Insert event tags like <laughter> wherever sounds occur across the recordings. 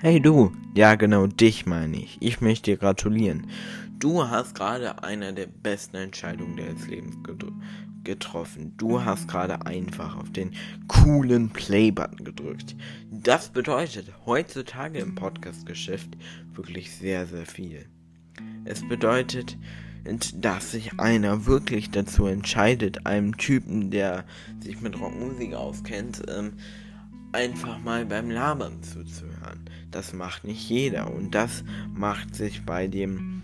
Hey du, ja genau dich meine ich. Ich möchte dir gratulieren. Du hast gerade eine der besten Entscheidungen deines Lebens getroffen. Du hast gerade einfach auf den coolen Play-Button gedrückt. Das bedeutet heutzutage im Podcast-Geschäft wirklich sehr, sehr viel. Es bedeutet, dass sich einer wirklich dazu entscheidet, einem Typen, der sich mit Rockmusik auskennt, ähm, einfach mal beim Labern zuzuhören. Das macht nicht jeder und das macht sich bei dem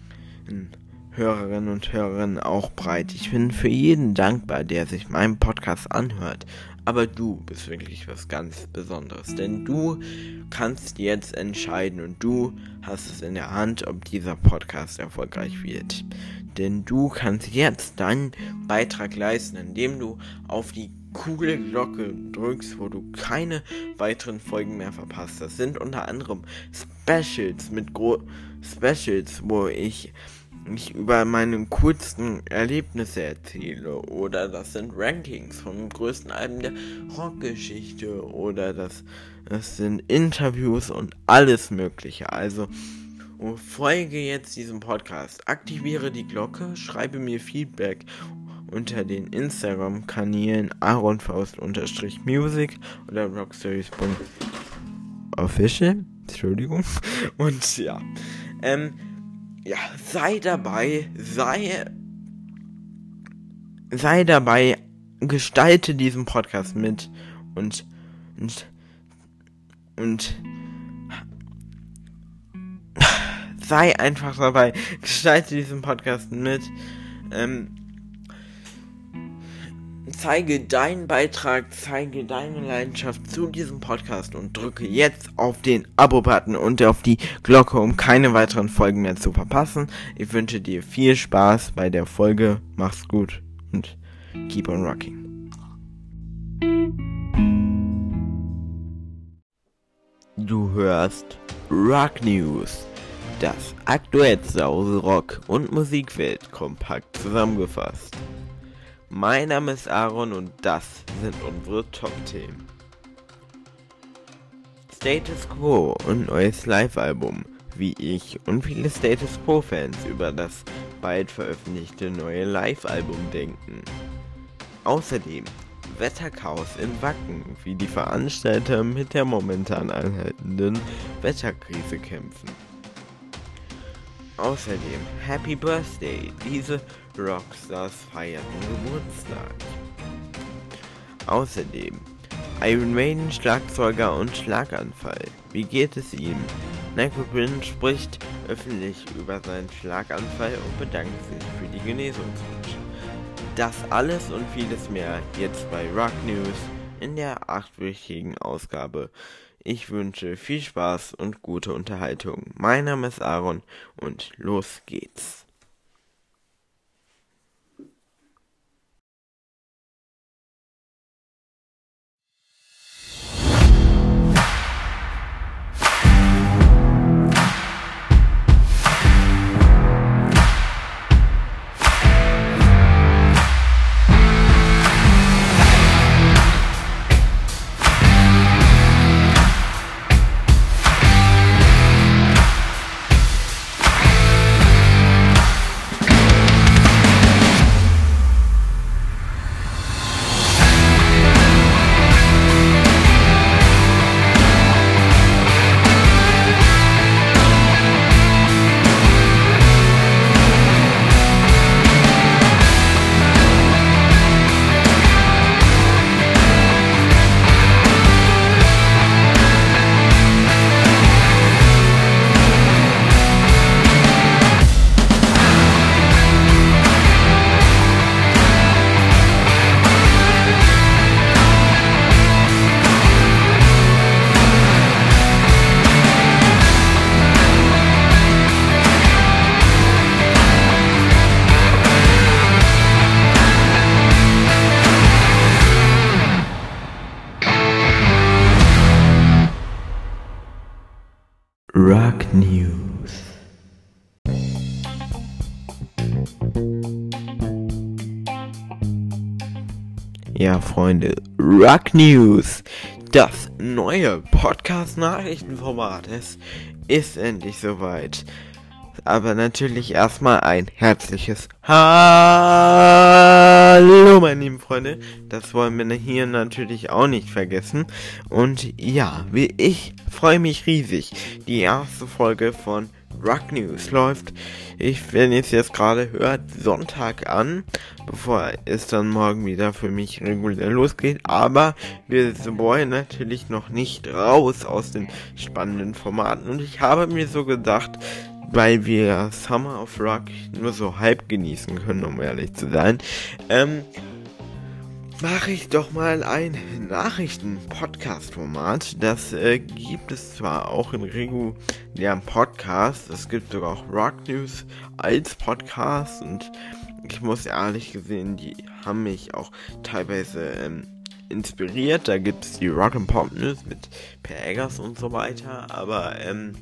Hörerinnen und Hörern auch breit. Ich bin für jeden dankbar, der sich meinen Podcast anhört. Aber du bist wirklich was ganz Besonderes, denn du kannst jetzt entscheiden und du hast es in der Hand, ob dieser Podcast erfolgreich wird. Denn du kannst jetzt deinen Beitrag leisten, indem du auf die Kugelglocke drückst, wo du keine weiteren Folgen mehr verpasst. Das sind unter anderem Specials mit Gro Specials, wo ich mich über meine kurzen Erlebnisse erzähle. Oder das sind Rankings von den größten Alben der Rockgeschichte. Oder das, das sind Interviews und alles Mögliche. Also folge jetzt diesem Podcast, aktiviere die Glocke, schreibe mir Feedback unter den Instagram-Kanälen aaronfaust-music oder rockstories.official. Entschuldigung. Und ja. Ähm, ja, sei dabei, sei, sei dabei, gestalte diesen Podcast mit und, und, und sei einfach dabei, gestalte diesen Podcast mit. Ähm, zeige deinen Beitrag, zeige deine Leidenschaft zu diesem Podcast und drücke jetzt auf den Abo-Button und auf die Glocke, um keine weiteren Folgen mehr zu verpassen. Ich wünsche dir viel Spaß bei der Folge. Mach's gut und keep on rocking. Du hörst Rock News, das aktuellste aus Rock- und Musikwelt kompakt zusammengefasst. Mein Name ist Aaron und das sind unsere Top-Themen. Status Quo und neues Live-Album, wie ich und viele Status Quo-Fans über das bald veröffentlichte neue Live-Album denken. Außerdem Wetterchaos in Wacken, wie die Veranstalter mit der momentan anhaltenden Wetterkrise kämpfen. Außerdem Happy Birthday, diese Rockstars feierten Geburtstag. Außerdem Iron Maiden Schlagzeuger und Schlaganfall. Wie geht es ihm? Necroprin spricht öffentlich über seinen Schlaganfall und bedankt sich für die Genesungswünsche. Das alles und vieles mehr jetzt bei Rock News in der achtwöchigen Ausgabe ich wünsche viel Spaß und gute Unterhaltung. Mein Name ist Aaron und los geht's. Freunde, Rock News. Das neue Podcast-Nachrichtenformat es ist endlich soweit. Aber natürlich erstmal ein herzliches Hallo, meine lieben Freunde. Das wollen wir hier natürlich auch nicht vergessen. Und ja, wie ich freue mich riesig. Die erste Folge von Rock News läuft. Ich, wenn ihr es jetzt gerade hört, Sonntag an, bevor es dann morgen wieder für mich regulär losgeht. Aber wir wollen natürlich noch nicht raus aus den spannenden Formaten. Und ich habe mir so gedacht, weil wir Summer of Rock nur so halb genießen können, um ehrlich zu sein, ähm, mache ich doch mal ein Nachrichten-Podcast-Format. Das äh, gibt es zwar auch in regulären Podcasts, es gibt sogar auch Rock News als Podcast und ich muss ehrlich gesehen, die haben mich auch teilweise ähm, inspiriert. Da gibt es die Rock and Pop News mit Per Eggers und so weiter, aber ähm,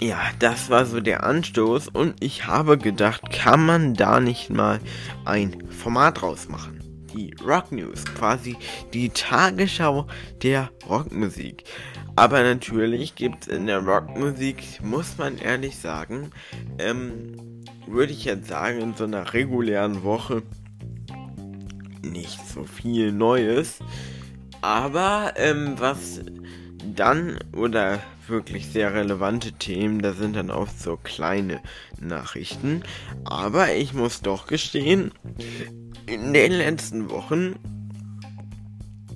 ja, das war so der Anstoß und ich habe gedacht, kann man da nicht mal ein Format draus machen? Die Rock News, quasi die Tagesschau der Rockmusik. Aber natürlich gibt es in der Rockmusik, muss man ehrlich sagen, ähm, würde ich jetzt sagen, in so einer regulären Woche nicht so viel Neues. Aber ähm, was dann oder wirklich sehr relevante Themen, da sind dann oft so kleine Nachrichten. Aber ich muss doch gestehen, in den letzten Wochen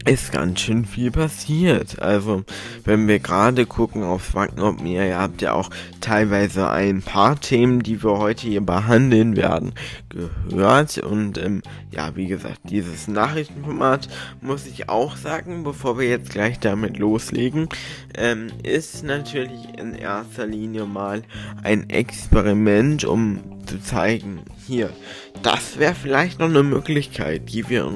ist ganz schön viel passiert. Also, wenn wir gerade gucken auf ob mir, ihr habt ja auch teilweise ein paar Themen, die wir heute hier behandeln werden, gehört. Und ähm, ja, wie gesagt, dieses Nachrichtenformat muss ich auch sagen, bevor wir jetzt gleich damit loslegen, ähm, ist natürlich in erster Linie mal ein Experiment, um zu zeigen, hier, das wäre vielleicht noch eine Möglichkeit, die wir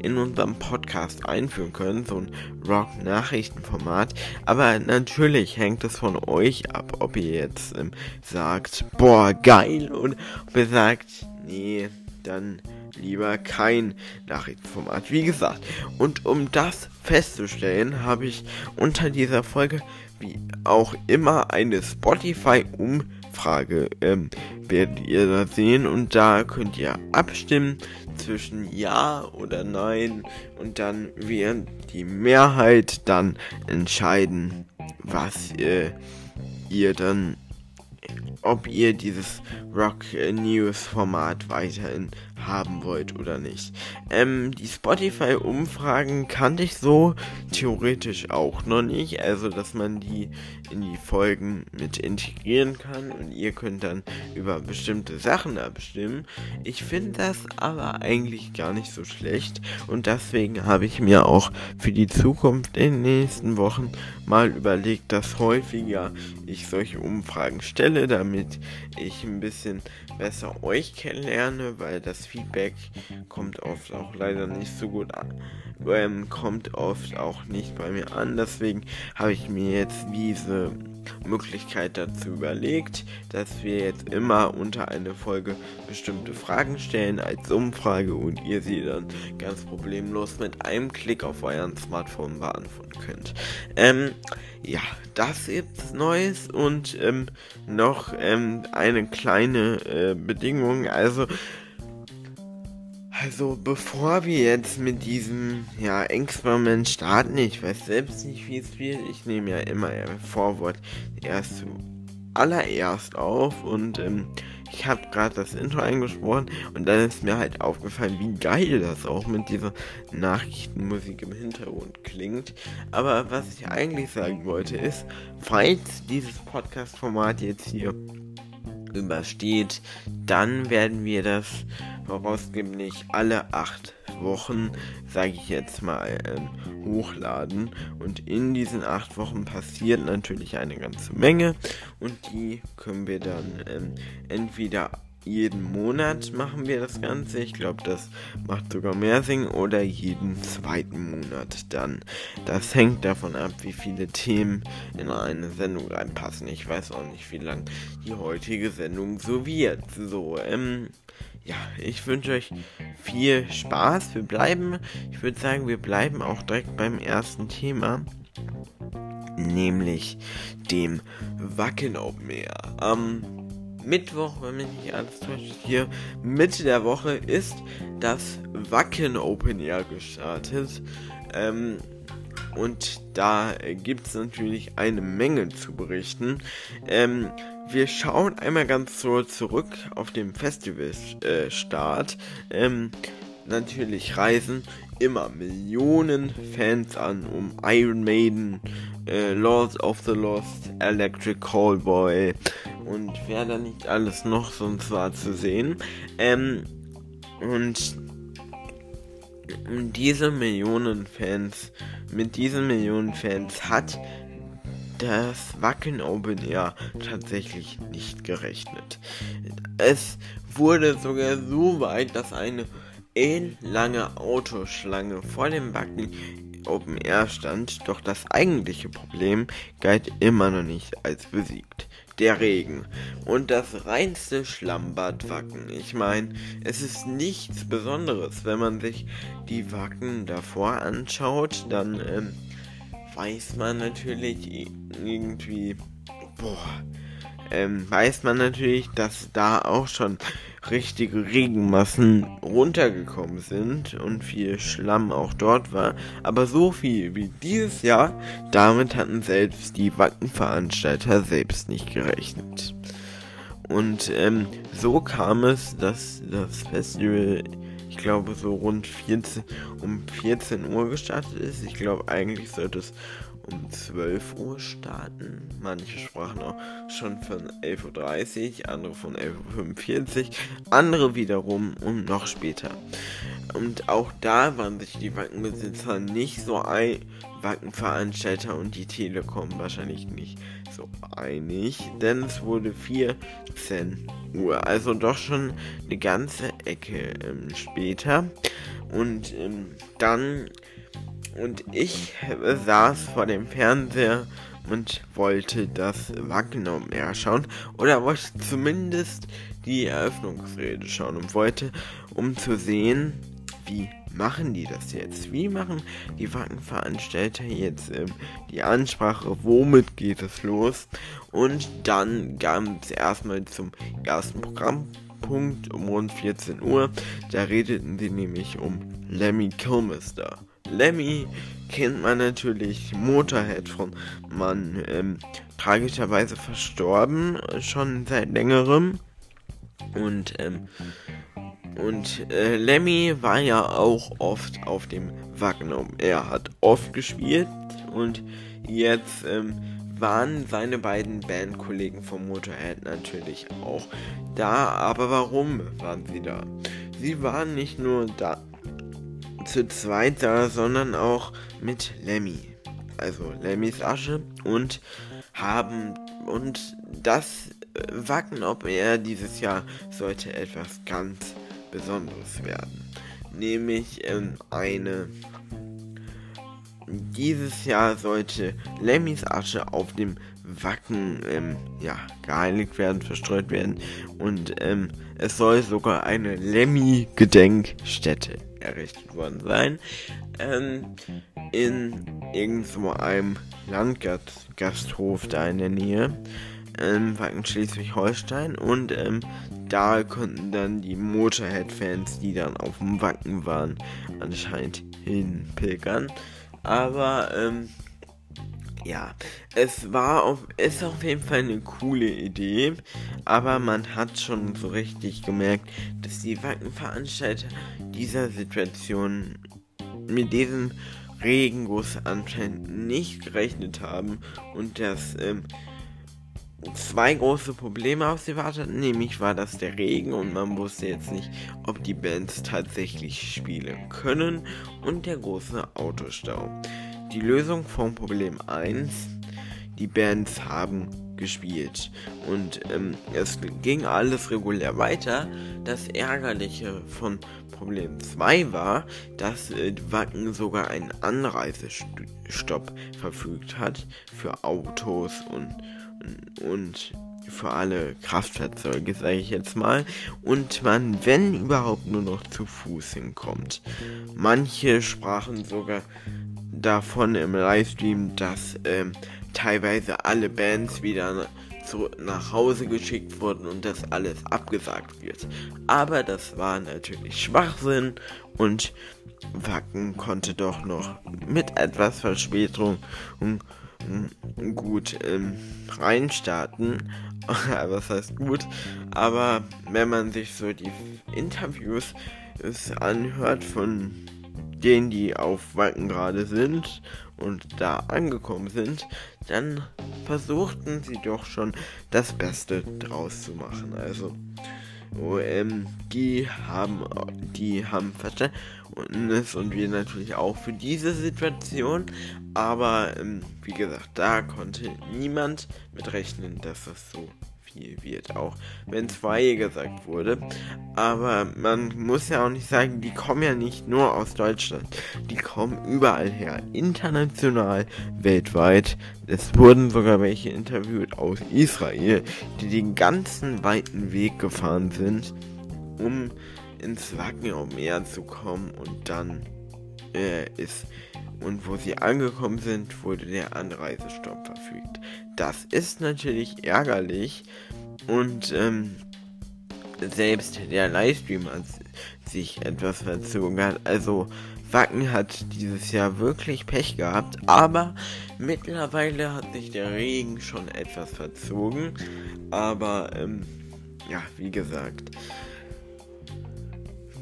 in unserem Podcast einführen können, so ein Rock-Nachrichtenformat. Aber natürlich hängt es von euch ab, ob ihr jetzt ähm, sagt, boah, geil, und ob ihr sagt, nee, dann lieber kein Nachrichtenformat. Wie gesagt, und um das festzustellen, habe ich unter dieser Folge wie auch immer eine Spotify-Umfrage Frage ähm, werdet ihr da sehen? Und da könnt ihr abstimmen zwischen Ja oder Nein. Und dann wird die Mehrheit dann entscheiden, was äh, ihr dann ob ihr dieses Rock News Format weiterhin haben wollt oder nicht. Ähm, die Spotify-Umfragen kannte ich so theoretisch auch noch nicht. Also, dass man die in die Folgen mit integrieren kann und ihr könnt dann über bestimmte Sachen abstimmen. Ich finde das aber eigentlich gar nicht so schlecht und deswegen habe ich mir auch für die Zukunft in den nächsten Wochen mal überlegt, dass häufiger ich solche Umfragen stelle, damit ich ein bisschen besser euch kennenlerne, weil das Feedback kommt oft auch leider nicht so gut an, ähm, kommt oft auch nicht bei mir an. Deswegen habe ich mir jetzt diese Möglichkeit dazu überlegt, dass wir jetzt immer unter eine Folge bestimmte Fragen stellen als Umfrage und ihr sie dann ganz problemlos mit einem Klick auf euren Smartphone beantworten könnt. Ähm, ja, das gibt's Neues und ähm, noch ähm, eine kleine äh, Bedingung. Also also bevor wir jetzt mit diesem ja, Experiment starten, ich weiß selbst nicht, wie es wird. Ich nehme ja immer Vorwort erst zuallererst auf und ähm, ich habe gerade das Intro eingesprochen und dann ist mir halt aufgefallen, wie geil das auch mit dieser Nachrichtenmusik im Hintergrund klingt. Aber was ich eigentlich sagen wollte ist, falls dieses Podcast-Format jetzt hier übersteht, dann werden wir das voraussichtlich alle acht Wochen, sage ich jetzt mal, ähm, hochladen. Und in diesen acht Wochen passiert natürlich eine ganze Menge und die können wir dann ähm, entweder jeden Monat machen wir das Ganze. Ich glaube, das macht sogar mehr Sinn. Oder jeden zweiten Monat dann. Das hängt davon ab, wie viele Themen in eine Sendung reinpassen. Ich weiß auch nicht, wie lang die heutige Sendung so wird. So, ähm, ja, ich wünsche euch viel Spaß. Wir bleiben, ich würde sagen, wir bleiben auch direkt beim ersten Thema nämlich dem Wacken Open Air. Am Mittwoch, wenn mich nicht alles täuscht, hier Mitte der Woche ist das Wacken Open Air gestartet. Ähm, und da gibt es natürlich eine Menge zu berichten. Ähm, wir schauen einmal ganz so zurück auf den Festivalstart. Äh, ähm, natürlich reisen immer Millionen Fans an, um Iron Maiden, äh, Lords of the Lost, Electric Callboy und wer da nicht alles noch sonst war zu sehen. Ähm, und diese Millionen Fans, mit diesen Millionen Fans hat das Wacken Open Air tatsächlich nicht gerechnet. Es wurde sogar so weit, dass eine ellenlange Autoschlange vor dem Wacken Open Air stand, doch das eigentliche Problem galt immer noch nicht als besiegt. Der Regen und das reinste Schlammbad Wacken. Ich meine, es ist nichts Besonderes, wenn man sich die Wacken davor anschaut, dann ähm, weiß man natürlich irgendwie, boah, ähm, weiß man natürlich, dass da auch schon richtige Regenmassen runtergekommen sind und viel Schlamm auch dort war. Aber so viel wie dieses Jahr, damit hatten selbst die Wackenveranstalter selbst nicht gerechnet. Und ähm, so kam es, dass das Festival, ich glaube, so rund 14, um 14 Uhr gestartet ist. Ich glaube, eigentlich sollte es um 12 Uhr starten. Manche sprachen auch schon von 11.30 Uhr, andere von 11.45 Uhr, andere wiederum um noch später. Und auch da waren sich die Wackenbesitzer nicht so ein, Wackenveranstalter und die Telekom wahrscheinlich nicht so einig, denn es wurde 14 Uhr, also doch schon eine ganze Ecke ähm, später. Und ähm, dann und ich saß vor dem Fernseher und wollte das Wacken Air schauen oder wollte zumindest die Eröffnungsrede schauen und wollte, um zu sehen, wie machen die das jetzt? Wie machen die Wackenveranstalter jetzt ähm, die Ansprache? Womit geht es los? Und dann kam es erstmal zum ersten Programmpunkt um rund 14 Uhr. Da redeten sie nämlich um Lemmy Kilmister. Lemmy kennt man natürlich Motorhead von man ähm, tragischerweise verstorben schon seit längerem und ähm, und äh, Lemmy war ja auch oft auf dem Wagnum. Er hat oft gespielt und jetzt ähm, waren seine beiden Bandkollegen vom Motorhead natürlich auch da. Aber warum waren sie da? Sie waren nicht nur da, zu zweit da, sondern auch mit Lemmy. Also Lemmys Asche und haben und das äh, Wacken ob er dieses Jahr sollte etwas ganz Besonderes werden. Nämlich ähm, eine dieses Jahr sollte Lemmys Asche auf dem Wacken ähm, ja, geheiligt werden, verstreut werden und ähm, es soll sogar eine Lemmy-Gedenkstätte errichtet worden sein. Ähm, in irgendwo einem Landgasthof da in der Nähe. Ähm, Schleswig-Holstein und ähm, da konnten dann die Motorhead-Fans, die dann auf dem Wacken waren, anscheinend hinpilgern. Aber ähm, ja, es war auf, ist auf jeden Fall eine coole Idee, aber man hat schon so richtig gemerkt, dass die Wackenveranstalter dieser Situation mit diesem Regenguss anscheinend nicht gerechnet haben und dass ähm, zwei große Probleme auf sie warteten. Nämlich war das der Regen und man wusste jetzt nicht, ob die Bands tatsächlich spielen können und der große Autostau. Die Lösung vom Problem 1. Die Bands haben gespielt. Und ähm, es ging alles regulär weiter. Das Ärgerliche von Problem 2 war, dass äh, Wacken sogar einen Anreisestopp verfügt hat für Autos und, und, und für alle Kraftfahrzeuge, sage ich jetzt mal, und man, wenn überhaupt, nur noch zu Fuß hinkommt. Manche sprachen sogar davon im Livestream, dass ähm, teilweise alle Bands wieder zurück nach Hause geschickt wurden und das alles abgesagt wird. Aber das war natürlich Schwachsinn und Wacken konnte doch noch mit etwas Verspätung gut ähm, reinstarten. <laughs> Was heißt gut? Aber wenn man sich so die Interviews anhört von denen, die auf Wacken gerade sind und da angekommen sind, dann versuchten sie doch schon das Beste draus zu machen. Also, oh, die haben, die haben Verständnis und wir natürlich auch für diese Situation. Aber, ähm, wie gesagt, da konnte niemand mit rechnen, dass das so wird, auch wenn zwei gesagt wurde. Aber man muss ja auch nicht sagen, die kommen ja nicht nur aus Deutschland, die kommen überall her, international, weltweit. Es wurden sogar welche interviewt aus Israel, die den ganzen weiten Weg gefahren sind, um ins Wacken Meer zu kommen und dann äh, ist und wo sie angekommen sind, wurde der Anreisestopp verfügt. Das ist natürlich ärgerlich und ähm, selbst der Livestream hat sich etwas verzogen hat. Also Wacken hat dieses Jahr wirklich Pech gehabt, aber mittlerweile hat sich der Regen schon etwas verzogen. Aber ähm, ja, wie gesagt,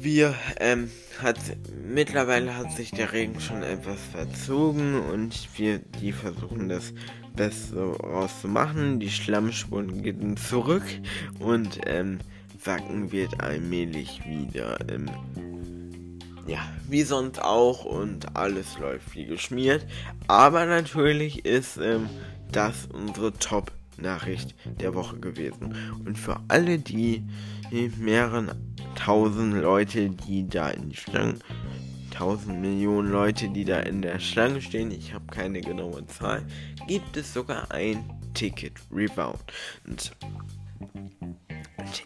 wir ähm, hat mittlerweile hat sich der Regen schon etwas verzogen und wir die versuchen das Beste rauszumachen. Die Schlammspuren gehen zurück und ähm, Wacken wird allmählich wieder ähm, ja, wie sonst auch und alles läuft wie geschmiert. Aber natürlich ist ähm, das unsere Top-Nachricht der Woche gewesen. Und für alle die mehreren tausend Leute, die da in die Schlange, tausend Millionen Leute, die da in der Schlange stehen, ich habe keine genaue Zahl, gibt es sogar ein Ticket Rebound. Und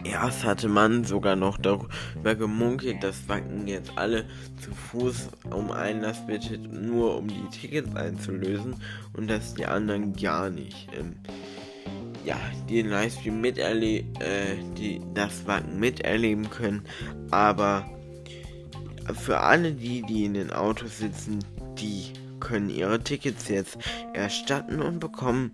erst hatte man sogar noch darüber gemunkelt, dass Wacken jetzt alle zu Fuß um Einlass bittet, nur um die Tickets einzulösen und dass die anderen gar nicht. Ähm, ja, den Livestream miterleben, äh, die das Wacken miterleben können. Aber für alle die, die in den Autos sitzen, die können ihre Tickets jetzt erstatten und bekommen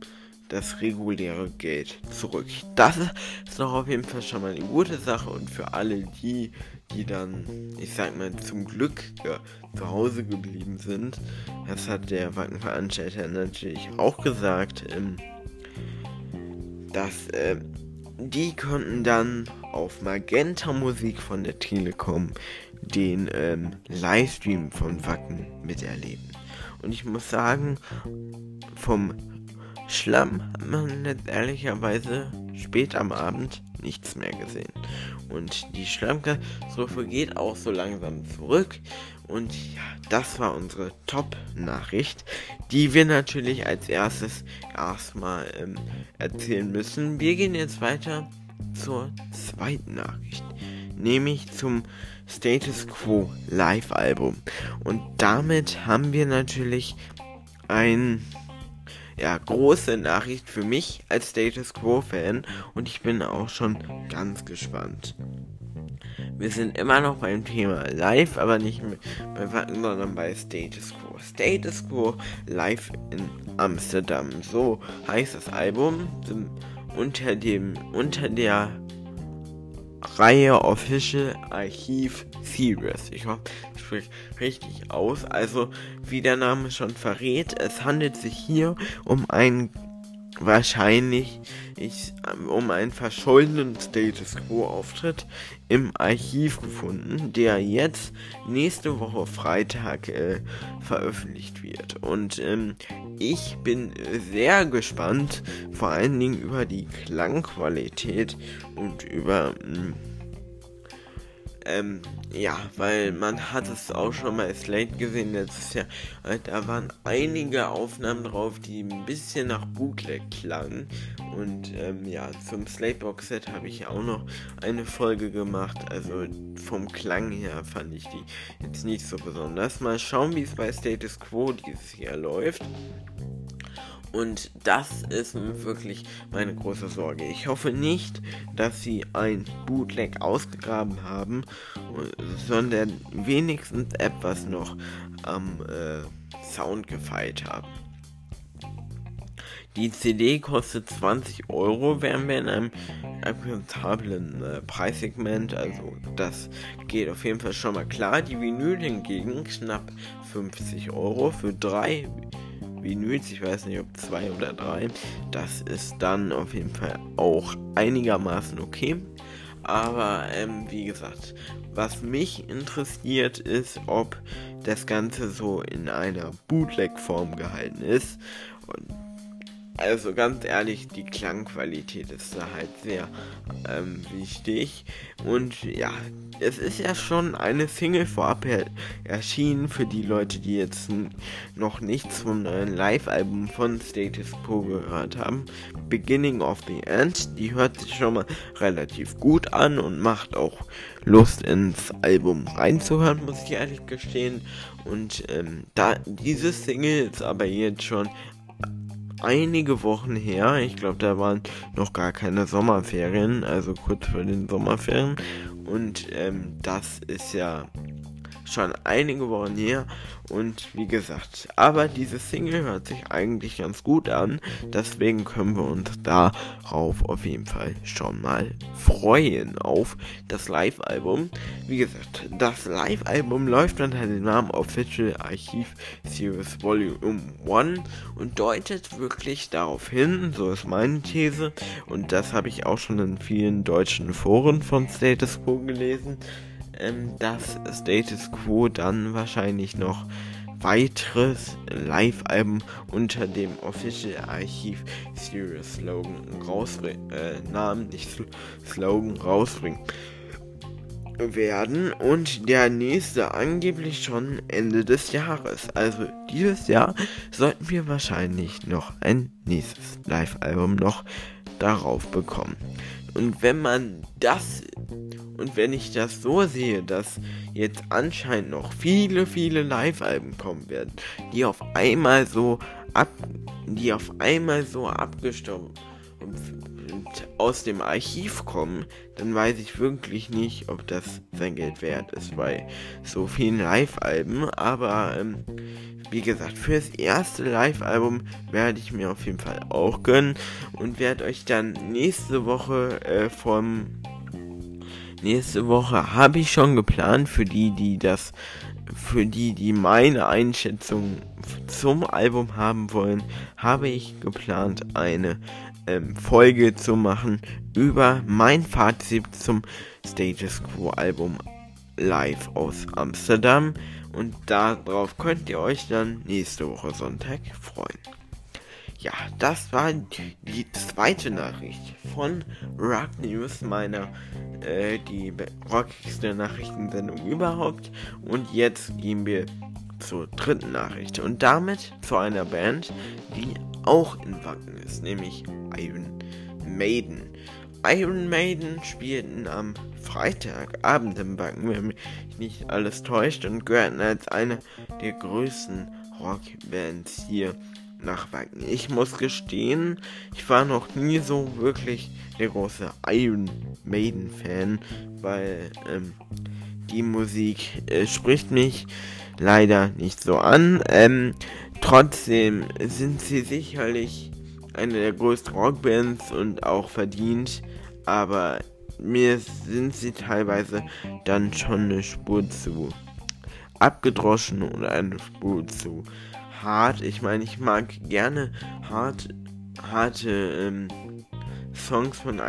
das reguläre Geld zurück. Das ist doch auf jeden Fall schon mal eine gute Sache und für alle die, die dann, ich sag mal, zum Glück ja, zu Hause geblieben sind, das hat der Wackenveranstalter natürlich auch gesagt, ähm, dass äh, die konnten dann auf Magenta Musik von der Telekom den ähm, Livestream von Wacken miterleben. Und ich muss sagen, vom Schlamm hat man jetzt ehrlicherweise spät am Abend nichts mehr gesehen. Und die Schlammkatastrophe geht auch so langsam zurück. Und ja, das war unsere Top-Nachricht, die wir natürlich als erstes erstmal ähm, erzählen müssen. Wir gehen jetzt weiter zur zweiten Nachricht, nämlich zum Status Quo Live-Album. Und damit haben wir natürlich ein ja, große Nachricht für mich als Status Quo-Fan und ich bin auch schon ganz gespannt. Wir sind immer noch beim Thema Live, aber nicht bei Wacken, sondern bei Status Quo. Status Quo live in Amsterdam. So heißt das Album. Unter dem, unter der Reihe Official Archiv Series. Ich hoffe, ich spreche richtig aus. Also, wie der Name schon verrät, es handelt sich hier um ein wahrscheinlich ich, um einen verschollenen Status Quo Auftritt im Archiv gefunden, der jetzt nächste Woche Freitag äh, veröffentlicht wird. Und ähm, ich bin sehr gespannt, vor allen Dingen über die Klangqualität und über mh, hm, ähm, ja, weil man hat es auch schon mal Slate gesehen letztes Jahr. Äh, da waren einige Aufnahmen drauf, die ein bisschen nach Bootleg klangen. Und ähm, ja, zum Slatebox Set habe ich auch noch eine Folge gemacht. Also vom Klang her fand ich die jetzt nicht so besonders. Mal schauen, wie es bei Status Quo dieses Jahr läuft. Und das ist wirklich meine große Sorge. Ich hoffe nicht, dass sie ein Bootleg ausgegraben haben, sondern wenigstens etwas noch am äh, Sound gefeilt haben. Die CD kostet 20 Euro, wären wir in einem akzeptablen äh, Preissegment. Also das geht auf jeden Fall schon mal klar. Die Vinyl hingegen knapp 50 Euro für drei Vinyls, ich weiß nicht ob zwei oder drei, das ist dann auf jeden Fall auch einigermaßen okay. Aber ähm, wie gesagt, was mich interessiert ist, ob das Ganze so in einer Bootleg-Form gehalten ist. Und also ganz ehrlich, die Klangqualität ist da halt sehr ähm, wichtig. Und ja, es ist ja schon eine Single vorab er erschienen für die Leute, die jetzt noch nichts vom neuen Live-Album von Status Quo gehört haben. Beginning of the End, die hört sich schon mal relativ gut an und macht auch Lust ins Album reinzuhören, muss ich ehrlich gestehen. Und ähm, da diese Single ist aber jetzt schon einige Wochen her. Ich glaube, da waren noch gar keine Sommerferien, also kurz vor den Sommerferien. Und ähm, das ist ja schon einige Wochen her. Und wie gesagt, aber diese Single hört sich eigentlich ganz gut an. Deswegen können wir uns darauf auf jeden Fall schon mal freuen auf das Live-Album. Wie gesagt, das Live-Album läuft unter dem Namen Official Archive Series Volume 1 und deutet wirklich darauf hin, so ist meine These, und das habe ich auch schon in vielen deutschen Foren von Status Quo gelesen, ähm, dass Status Quo dann wahrscheinlich noch weiteres Live-Alben unter dem Official Archiv Series Slogan rausbringen, äh, Namen, nicht Slogan rausbringen werden und der nächste angeblich schon Ende des Jahres. Also dieses Jahr sollten wir wahrscheinlich noch ein nächstes Live-Album noch darauf bekommen. Und wenn man das und wenn ich das so sehe, dass jetzt anscheinend noch viele, viele Live-Alben kommen werden, die auf einmal so ab, die auf einmal so abgestorben aus dem Archiv kommen, dann weiß ich wirklich nicht, ob das sein Geld wert ist bei so vielen Live-Alben. Aber ähm, wie gesagt, fürs erste Live-Album werde ich mir auf jeden Fall auch gönnen und werde euch dann nächste Woche äh, vom nächste Woche habe ich schon geplant für die, die das für die, die meine Einschätzung zum Album haben wollen, habe ich geplant, eine ähm, Folge zu machen über mein Fazit zum Status Quo Album live aus Amsterdam. Und darauf könnt ihr euch dann nächste Woche Sonntag freuen. Ja, das war die zweite Nachricht von Rock News, meiner äh, die rockigste Nachrichtensendung überhaupt. Und jetzt gehen wir zur dritten Nachricht und damit zu einer Band, die auch in Wacken ist, nämlich Iron Maiden. Iron Maiden spielten am Freitagabend im Wacken, wenn mich nicht alles täuscht, und gehörten als eine der größten Rockbands hier nach Wacken. Ich muss gestehen, ich war noch nie so wirklich der große Iron Maiden Fan, weil ähm, die Musik äh, spricht mich leider nicht so an. Ähm, trotzdem sind sie sicherlich eine der größten Rockbands und auch verdient, aber mir sind sie teilweise dann schon eine Spur zu abgedroschen oder eine Spur zu hart. Ich meine, ich mag gerne hart hatte ähm, Songs von,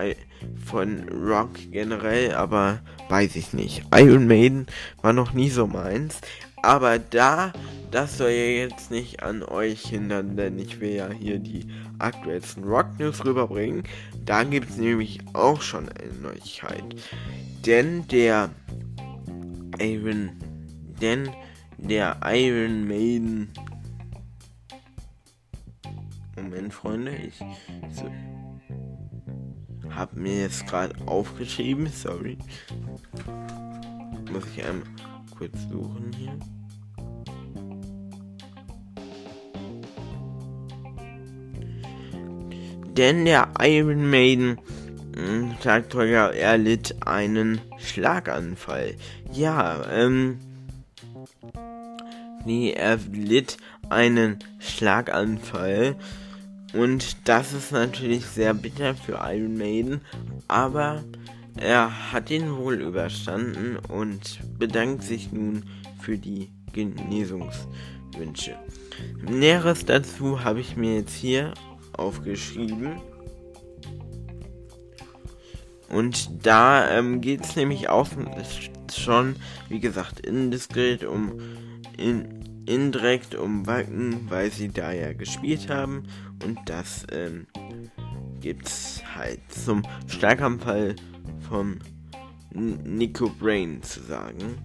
von Rock generell, aber weiß ich nicht. Iron Maiden war noch nie so meins. Aber da, das soll ja jetzt nicht an euch hindern, denn ich will ja hier die aktuellsten Rock News rüberbringen. Da gibt es nämlich auch schon eine Neuigkeit. Denn der Iron, denn der Iron Maiden Moment, Freunde, ich so, habe mir jetzt gerade aufgeschrieben, sorry. Muss ich einmal kurz suchen hier. Denn der Iron Maiden hm, Schlagzeuger erlitt einen Schlaganfall. Ja, ähm, nee, er litt einen Schlaganfall und das ist natürlich sehr bitter für Iron Maiden, aber er hat ihn wohl überstanden und bedankt sich nun für die Genesungswünsche. Näheres dazu habe ich mir jetzt hier aufgeschrieben. Und da ähm, geht es nämlich auch schon, wie gesagt, indiskret um in, indirekt um Wacken, weil sie da ja gespielt haben. Und das ähm, gibt's halt zum Schlaganfall vom Nico Brain zu sagen.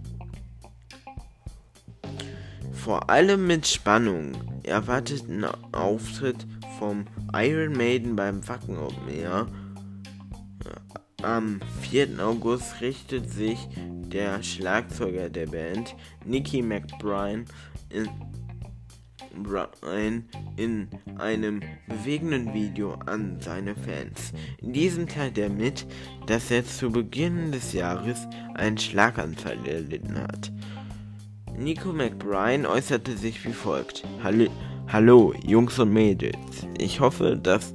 Vor allem mit Spannung erwartet ein Auftritt vom Iron Maiden beim Wacken Open Air. Am 4. August richtet sich der Schlagzeuger der Band, Nicky McBride, in, Brian in einem bewegenden Video an seine Fans. In diesem teilt er mit, dass er zu Beginn des Jahres einen Schlaganfall erlitten hat. Nico McBride äußerte sich wie folgt. Hallo, hallo, Jungs und Mädels. Ich hoffe, dass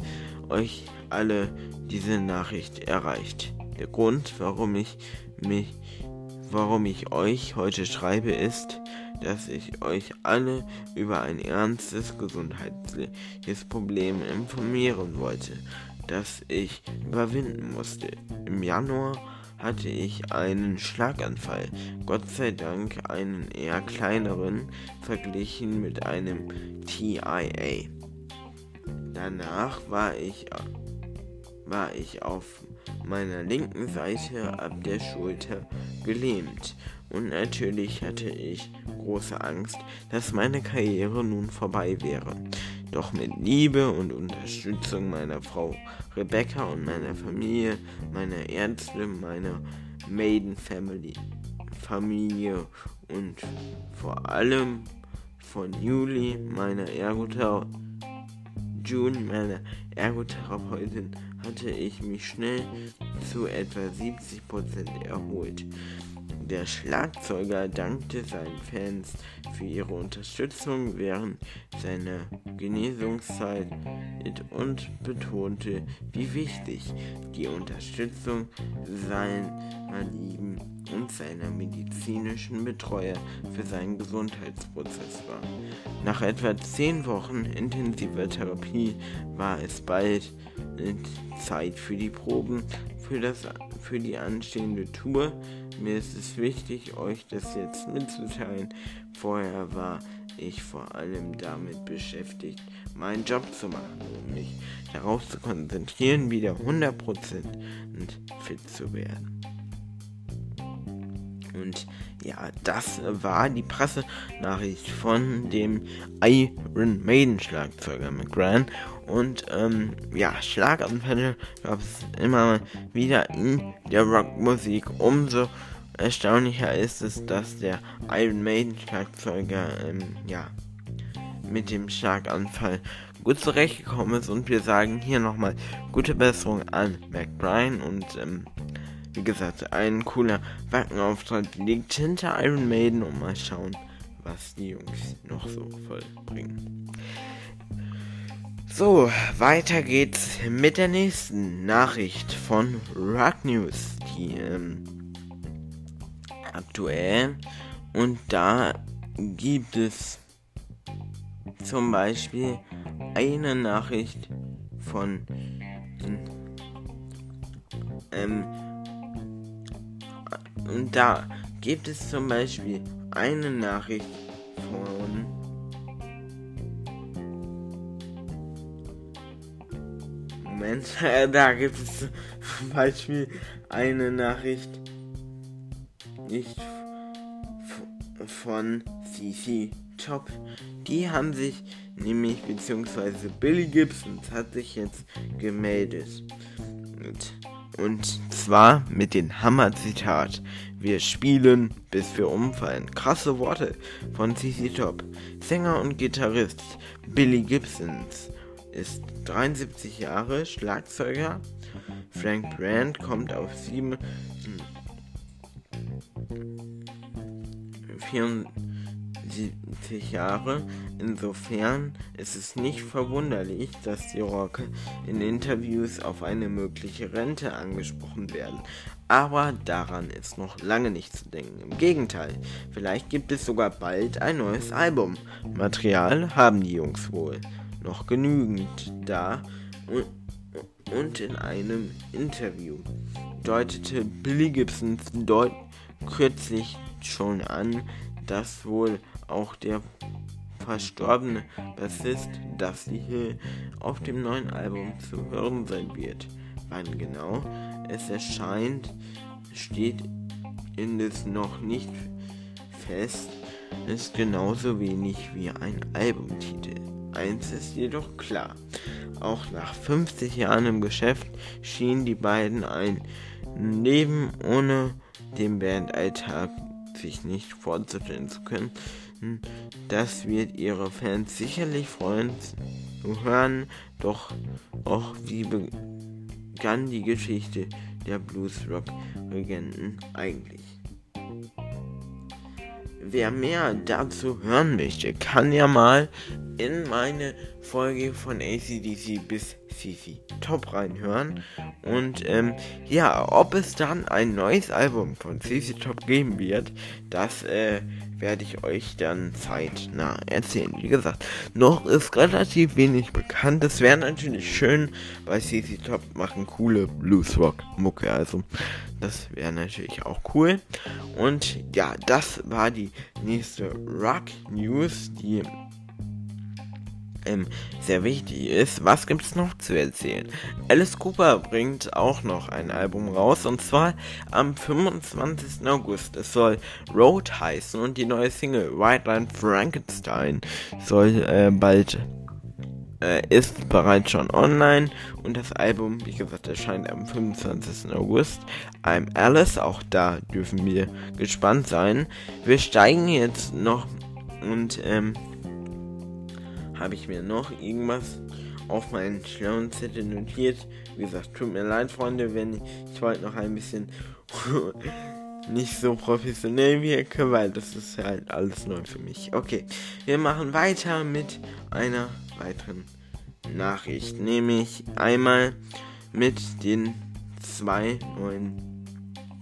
euch alle diese Nachricht erreicht. Der Grund, warum ich mich, warum ich euch heute schreibe, ist, dass ich euch alle über ein ernstes gesundheitliches Problem informieren wollte, das ich überwinden musste. Im Januar hatte ich einen Schlaganfall, Gott sei Dank einen eher kleineren, verglichen mit einem TIA. Danach war ich, war ich auf meiner linken Seite ab der Schulter gelähmt und natürlich hatte ich große Angst, dass meine Karriere nun vorbei wäre. Doch mit Liebe und Unterstützung meiner Frau Rebecca und meiner Familie, meiner Ärzte, meiner Maiden Family Familie und vor allem von Juli, meiner Ergotherapeutin, June, meiner Ergotherapeutin, hatte ich mich schnell zu etwa 70% erholt. Der Schlagzeuger dankte seinen Fans für ihre Unterstützung während seiner Genesungszeit und betonte, wie wichtig die Unterstützung seiner Lieben und seiner medizinischen Betreuer für seinen Gesundheitsprozess war. Nach etwa zehn Wochen intensiver Therapie war es bald Zeit für die Proben für, das, für die anstehende Tour. Mir ist es wichtig, euch das jetzt mitzuteilen. Vorher war ich vor allem damit beschäftigt, meinen Job zu machen, um mich darauf zu konzentrieren, wieder 100% fit zu werden. Und ja, das war die Pressenachricht von dem Iron Maiden Schlagzeuger McGran. Und ähm, ja, Schlaganfälle gab es immer wieder in der Rockmusik. Umso erstaunlicher ist es, dass der Iron Maiden Schlagzeuger ähm, ja, mit dem Schlaganfall gut zurechtgekommen ist. Und wir sagen hier nochmal gute Besserung an McBride und ähm, wie gesagt, ein cooler Wackenauftritt liegt hinter Iron Maiden und mal schauen, was die Jungs noch so vollbringen. So, weiter geht's mit der nächsten Nachricht von Rock News, die ähm, aktuell. Und da gibt es zum Beispiel eine Nachricht von ähm, und da gibt es zum Beispiel eine Nachricht von Moment, <laughs> da gibt es zum Beispiel eine Nachricht nicht von CC Top. Die haben sich nämlich, beziehungsweise Billy Gibsons hat sich jetzt gemeldet. Und, und zwar mit dem Hammer-Zitat. Wir spielen, bis wir umfallen. Krasse Worte von CC Top. Sänger und Gitarrist Billy Gibsons ist 73 Jahre, Schlagzeuger. Frank Brand kommt auf 7, 74 Jahre. Insofern ist es nicht verwunderlich, dass die Rock in Interviews auf eine mögliche Rente angesprochen werden. Aber daran ist noch lange nicht zu denken. Im Gegenteil, vielleicht gibt es sogar bald ein neues Album. Material haben die Jungs wohl noch genügend da und, in einem Interview deutete Billy Gibson deut kürzlich schon an, dass wohl auch der verstorbene Bassist Dusty Hill auf dem neuen Album zu hören sein wird. Wann genau es erscheint, steht in es noch nicht fest, ist genauso wenig wie ein Albumtitel. Eins ist jedoch klar. Auch nach 50 Jahren im Geschäft schienen die beiden ein Leben ohne den Bandalltag sich nicht vorzustellen zu können. Das wird ihre Fans sicherlich freuen zu hören, doch auch wie begann die Geschichte der Bluesrock-Regenten eigentlich. Wer mehr dazu hören möchte, kann ja mal in meine Folge von ACDC bis Fifi Top reinhören. Und ähm, ja, ob es dann ein neues Album von CC Top geben wird, das äh, werde ich euch dann zeitnah erzählen. Wie gesagt, noch ist relativ wenig bekannt. Es wäre natürlich schön, weil CC Top machen coole Bluesrock-Mucke. Also, das wäre natürlich auch cool. Und ja, das war die nächste Rock News, die ähm, sehr wichtig ist, was gibt es noch zu erzählen? Alice Cooper bringt auch noch ein Album raus und zwar am 25. August. Es soll Road heißen und die neue Single White Line Frankenstein soll äh, bald äh, ist bereits schon online und das Album, wie gesagt, erscheint am 25. August. I'm Alice, auch da dürfen wir gespannt sein. Wir steigen jetzt noch und ähm, habe ich mir noch irgendwas auf meinen schlauen Zettel notiert. Wie gesagt, tut mir leid, Freunde, wenn ich, heute noch ein bisschen <laughs> nicht so professionell wirke, weil das ist halt alles neu für mich. Okay, wir machen weiter mit einer weiteren Nachricht, nämlich einmal mit den zwei neuen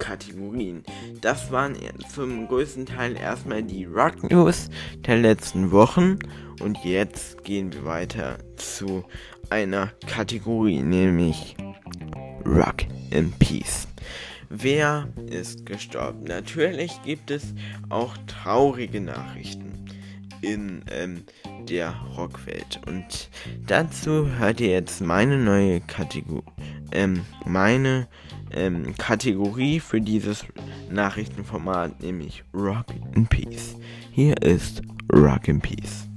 Kategorien. Das waren zum größten Teil erstmal die Rock News der letzten Wochen und jetzt gehen wir weiter zu einer Kategorie, nämlich Rock in Peace. Wer ist gestorben? Natürlich gibt es auch traurige Nachrichten in ähm, der Rockwelt. Und dazu hört ihr jetzt meine neue Kategorie, ähm, meine ähm, Kategorie für dieses Nachrichtenformat, nämlich Rock in Peace. Hier ist Rock in Peace.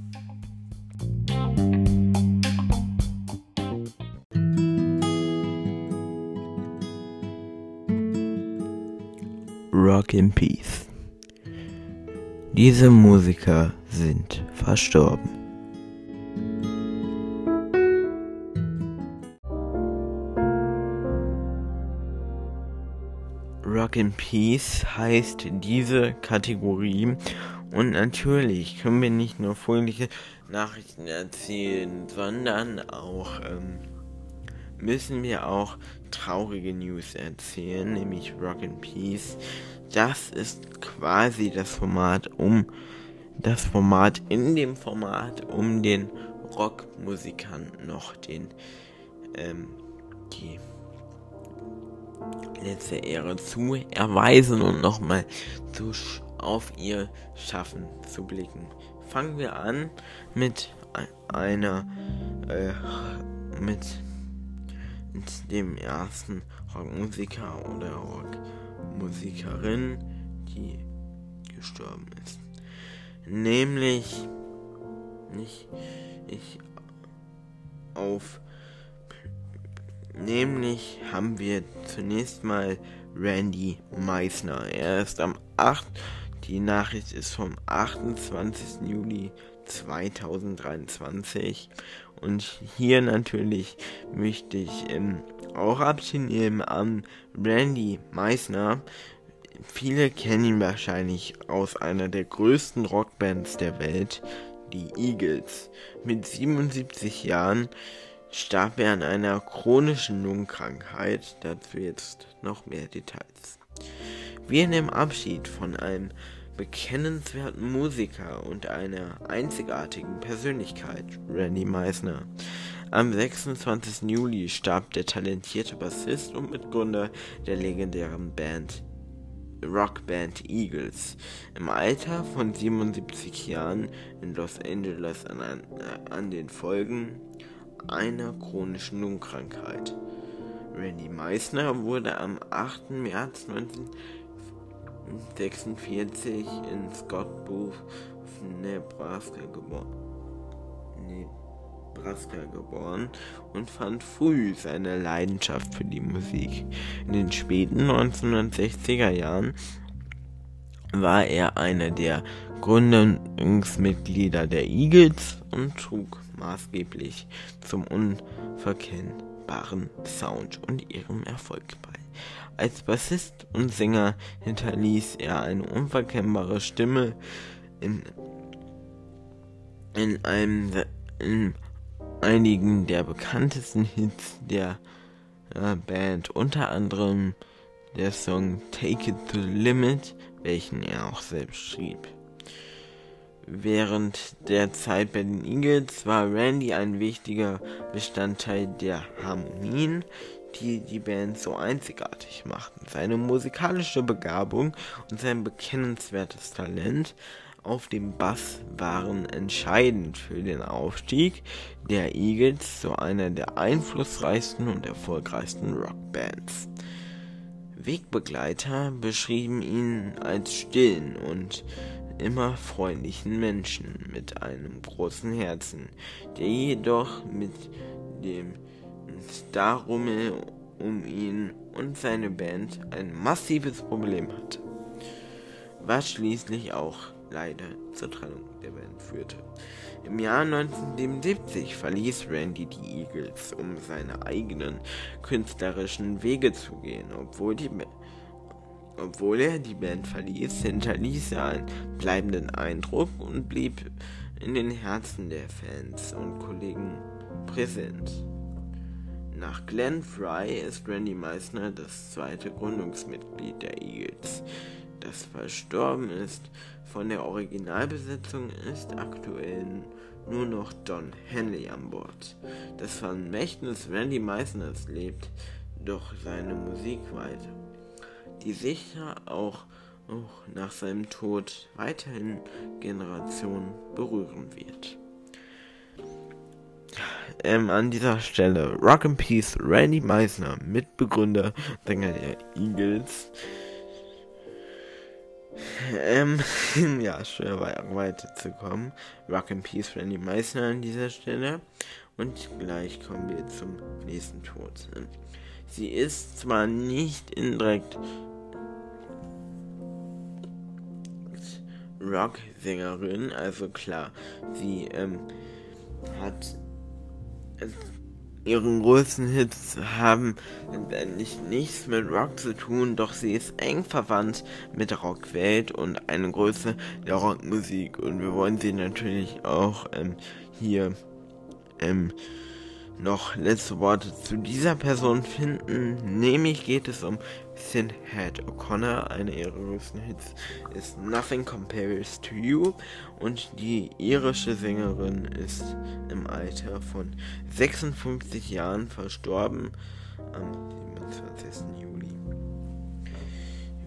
Rock in Peace. Diese Musiker sind verstorben. In Peace heißt diese Kategorie und natürlich können wir nicht nur fröhliche Nachrichten erzählen, sondern auch ähm, müssen wir auch traurige News erzählen, nämlich Rock in Peace. Das ist quasi das Format um das Format in dem Format um den Rockmusikern noch den ähm, die letzte Ehre zu erweisen und nochmal auf ihr Schaffen zu blicken. Fangen wir an mit einer äh, mit, mit dem ersten Rockmusiker oder Rockmusikerin, die gestorben ist. Nämlich nicht ich auf nämlich haben wir zunächst mal Randy Meisner. Er ist am 8. Die Nachricht ist vom 28. Juli 2023 und hier natürlich möchte ich ähm, auch abnehmen an Randy Meisner. Viele kennen ihn wahrscheinlich aus einer der größten Rockbands der Welt, die Eagles. Mit 77 Jahren starb er an einer chronischen Lungenkrankheit. Dazu jetzt noch mehr Details. Wir nehmen Abschied von einem bekennenswerten Musiker und einer einzigartigen Persönlichkeit, Randy Meisner. Am 26. Juli starb der talentierte Bassist und Mitgründer der legendären Band Rockband Eagles im Alter von 77 Jahren in Los Angeles an, an den Folgen einer chronischen Lungenkrankheit. Randy Meisner wurde am 8. März 1946 in Scott Booth, Nebraska geboren. Nebraska geboren und fand früh seine Leidenschaft für die Musik. In den späten 1960er Jahren war er einer der Gründungsmitglieder der Eagles und trug maßgeblich zum unverkennbaren Sound und ihrem Erfolg bei. Als Bassist und Sänger hinterließ er eine unverkennbare Stimme in, in einem in einigen der bekanntesten Hits der äh, Band, unter anderem der Song Take It to the Limit, welchen er auch selbst schrieb. Während der Zeit bei den Eagles war Randy ein wichtiger Bestandteil der Harmonien, die die Band so einzigartig machten. Seine musikalische Begabung und sein bekennenswertes Talent auf dem Bass waren entscheidend für den Aufstieg der Eagles zu einer der einflussreichsten und erfolgreichsten Rockbands. Wegbegleiter beschrieben ihn als stillen und immer freundlichen Menschen mit einem großen Herzen, der jedoch mit dem Starrummel um ihn und seine Band ein massives Problem hatte, was schließlich auch leider zur Trennung der Band führte. Im Jahr 1977 verließ Randy die Eagles, um seine eigenen künstlerischen Wege zu gehen, obwohl die obwohl er die Band verließ, hinterließ er einen bleibenden Eindruck und blieb in den Herzen der Fans und Kollegen präsent. Nach Glenn Fry ist Randy Meisner das zweite Gründungsmitglied der Eagles, das verstorben ist. Von der Originalbesetzung ist aktuell nur noch Don Henley an Bord. Das Vermächtnis Randy Meisners lebt doch seine Musik weiter die sicher auch, auch nach seinem Tod weiterhin Generationen berühren wird. Ähm, an dieser Stelle Rock and Peace Randy Meisner, Mitbegründer, Sänger der Eagles. Ähm, <laughs> ja, schwer weiterzukommen. Rock and Peace Randy Meisner an dieser Stelle. Und gleich kommen wir zum nächsten Tod. Sie ist zwar nicht indirekt Rocksängerin, also klar, sie ähm, hat äh, ihren größten Hits haben nicht nichts mit Rock zu tun, doch sie ist eng verwandt mit der Rockwelt und eine Größe der Rockmusik. Und wir wollen sie natürlich auch ähm, hier ähm, noch letzte Worte zu dieser Person finden. Nämlich geht es um Sinhead O'Connor. Eine ihrer größten Hits ist Nothing Compares to You und die irische Sängerin ist im Alter von 56 Jahren verstorben am 27. Juli.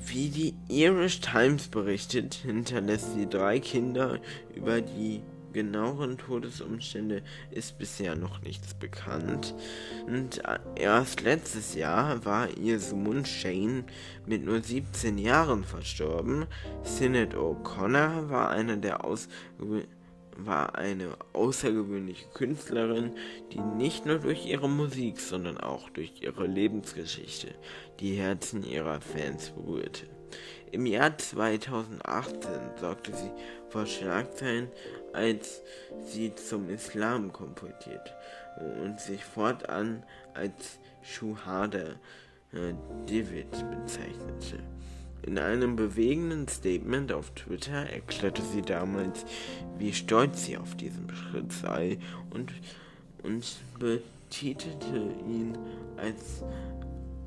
Wie die Irish Times berichtet, hinterlässt sie drei Kinder, über die genaueren Todesumstände ist bisher noch nichts bekannt. Und erst letztes Jahr war ihr Sohn Shane mit nur 17 Jahren verstorben. Sinead O'Connor war einer der ausgewählten war eine außergewöhnliche Künstlerin, die nicht nur durch ihre Musik, sondern auch durch ihre Lebensgeschichte die Herzen ihrer Fans berührte. Im Jahr 2018 sorgte sie vor Schlagzeilen, als sie zum Islam konvertiert und sich fortan als Shuhada äh, David bezeichnete. In einem bewegenden Statement auf Twitter erklärte sie damals, wie stolz sie auf diesen Schritt sei und, und betitelte ihn als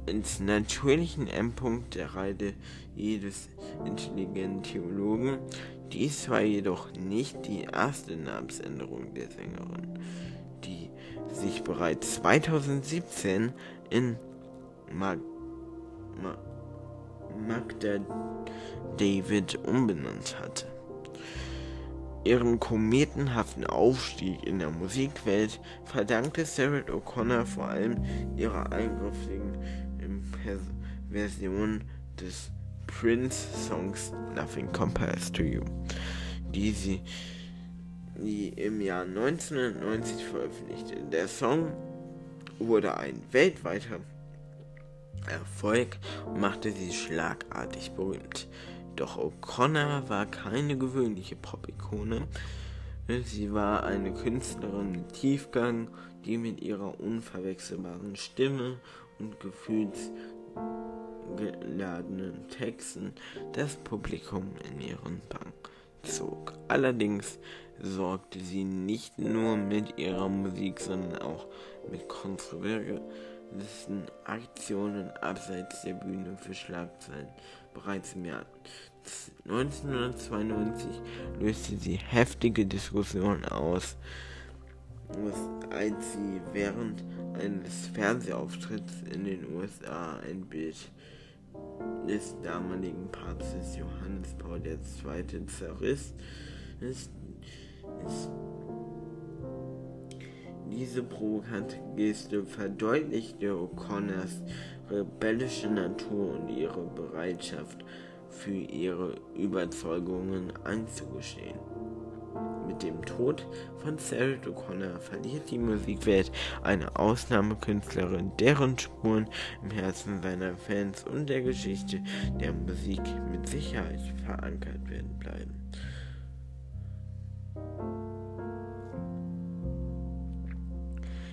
ins natürlichen Endpunkt der Reise jedes intelligenten Theologen. Dies war jedoch nicht die erste Namensänderung der Sängerin, die sich bereits 2017 in Mag Mag Magda David umbenannt hatte. Ihren kometenhaften Aufstieg in der Musikwelt verdankte Sarah O'Connor vor allem ihrer eingrifflichen Version des Prince-Songs Nothing Compares to You, die sie die im Jahr 1990 veröffentlichte. Der Song wurde ein weltweiter Erfolg und machte sie schlagartig berühmt. Doch O'Connor war keine gewöhnliche Pop-Ikone. Sie war eine Künstlerin mit Tiefgang, die mit ihrer unverwechselbaren Stimme und gefühlsgeladenen Texten das Publikum in ihren Bann zog. Allerdings sorgte sie nicht nur mit ihrer Musik, sondern auch mit kontroversen Aktionen abseits der Bühne für Schlagzeilen. Bereits im Jahr 1992 löste sie heftige Diskussionen aus, als sie während eines Fernsehauftritt in den USA ein Bild des damaligen Papstes Johannes Paul II. zerriss. Ist, ist diese provokante Geste verdeutlichte O'Connors rebellische Natur und ihre Bereitschaft, für ihre Überzeugungen einzugestehen. Mit dem Tod von Sarah O'Connor verliert die Musikwelt eine Ausnahmekünstlerin, deren Spuren im Herzen seiner Fans und der Geschichte der Musik mit Sicherheit verankert werden bleiben.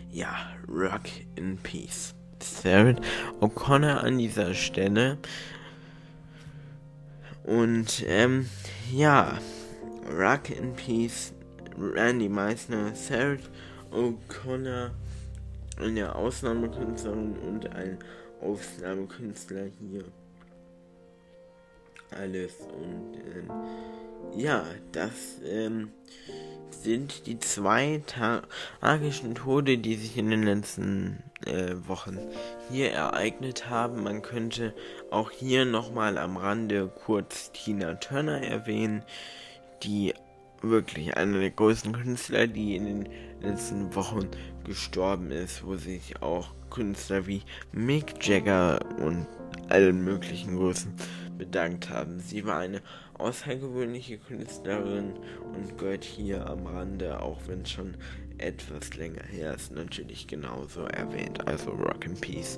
Ja, Rock in Peace. Sarah O'Connor an dieser Stelle. Und ähm, ja, Rock in Peace, Randy Meissner, Sarah O'Connor, eine Ausnahmekünstlerin und ein Ausnahmekünstler hier. Alles und ähm, ja, das ähm, sind die zwei tragischen Tode, die sich in den letzten äh, Wochen hier ereignet haben. Man könnte auch hier nochmal am Rande kurz Tina Turner erwähnen, die wirklich einer der größten Künstler, die in den letzten Wochen gestorben ist, wo sich auch Künstler wie Mick Jagger und allen möglichen Größen bedankt haben. Sie war eine außergewöhnliche Künstlerin und gehört hier am Rande, auch wenn es schon etwas länger her ist, natürlich genauso erwähnt. Also Rock and Peace.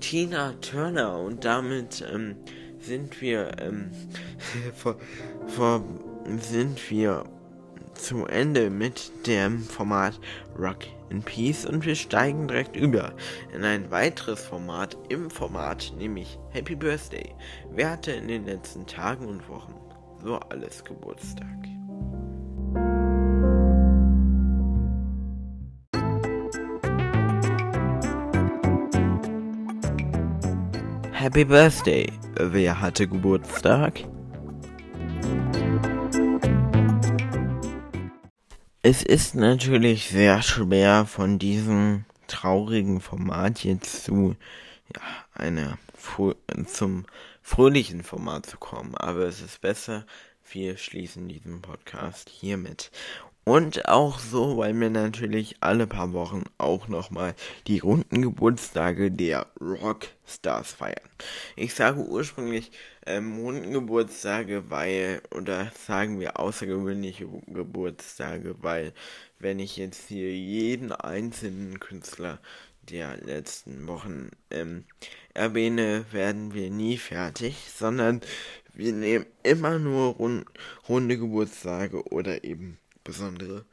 Tina Turner und damit ähm, sind wir ähm, <laughs> vor, vor, sind wir zu Ende mit dem Format Rock in Peace und wir steigen direkt über in ein weiteres Format im Format, nämlich Happy Birthday. Wer hatte in den letzten Tagen und Wochen so alles Geburtstag? Happy Birthday. Wer hatte Geburtstag? Es ist natürlich sehr schwer von diesem traurigen Format jetzt zu ja, einer zum fröhlichen Format zu kommen, aber es ist besser, wir schließen diesen Podcast hiermit. Und auch so, weil wir natürlich alle paar Wochen auch nochmal die runden Geburtstage der Rockstars feiern. Ich sage ursprünglich ähm, runden Geburtstage, weil, oder sagen wir außergewöhnliche Geburtstage, weil wenn ich jetzt hier jeden einzelnen Künstler der letzten Wochen ähm, erwähne, werden wir nie fertig, sondern wir nehmen immer nur rund, runde Geburtstage oder eben besondere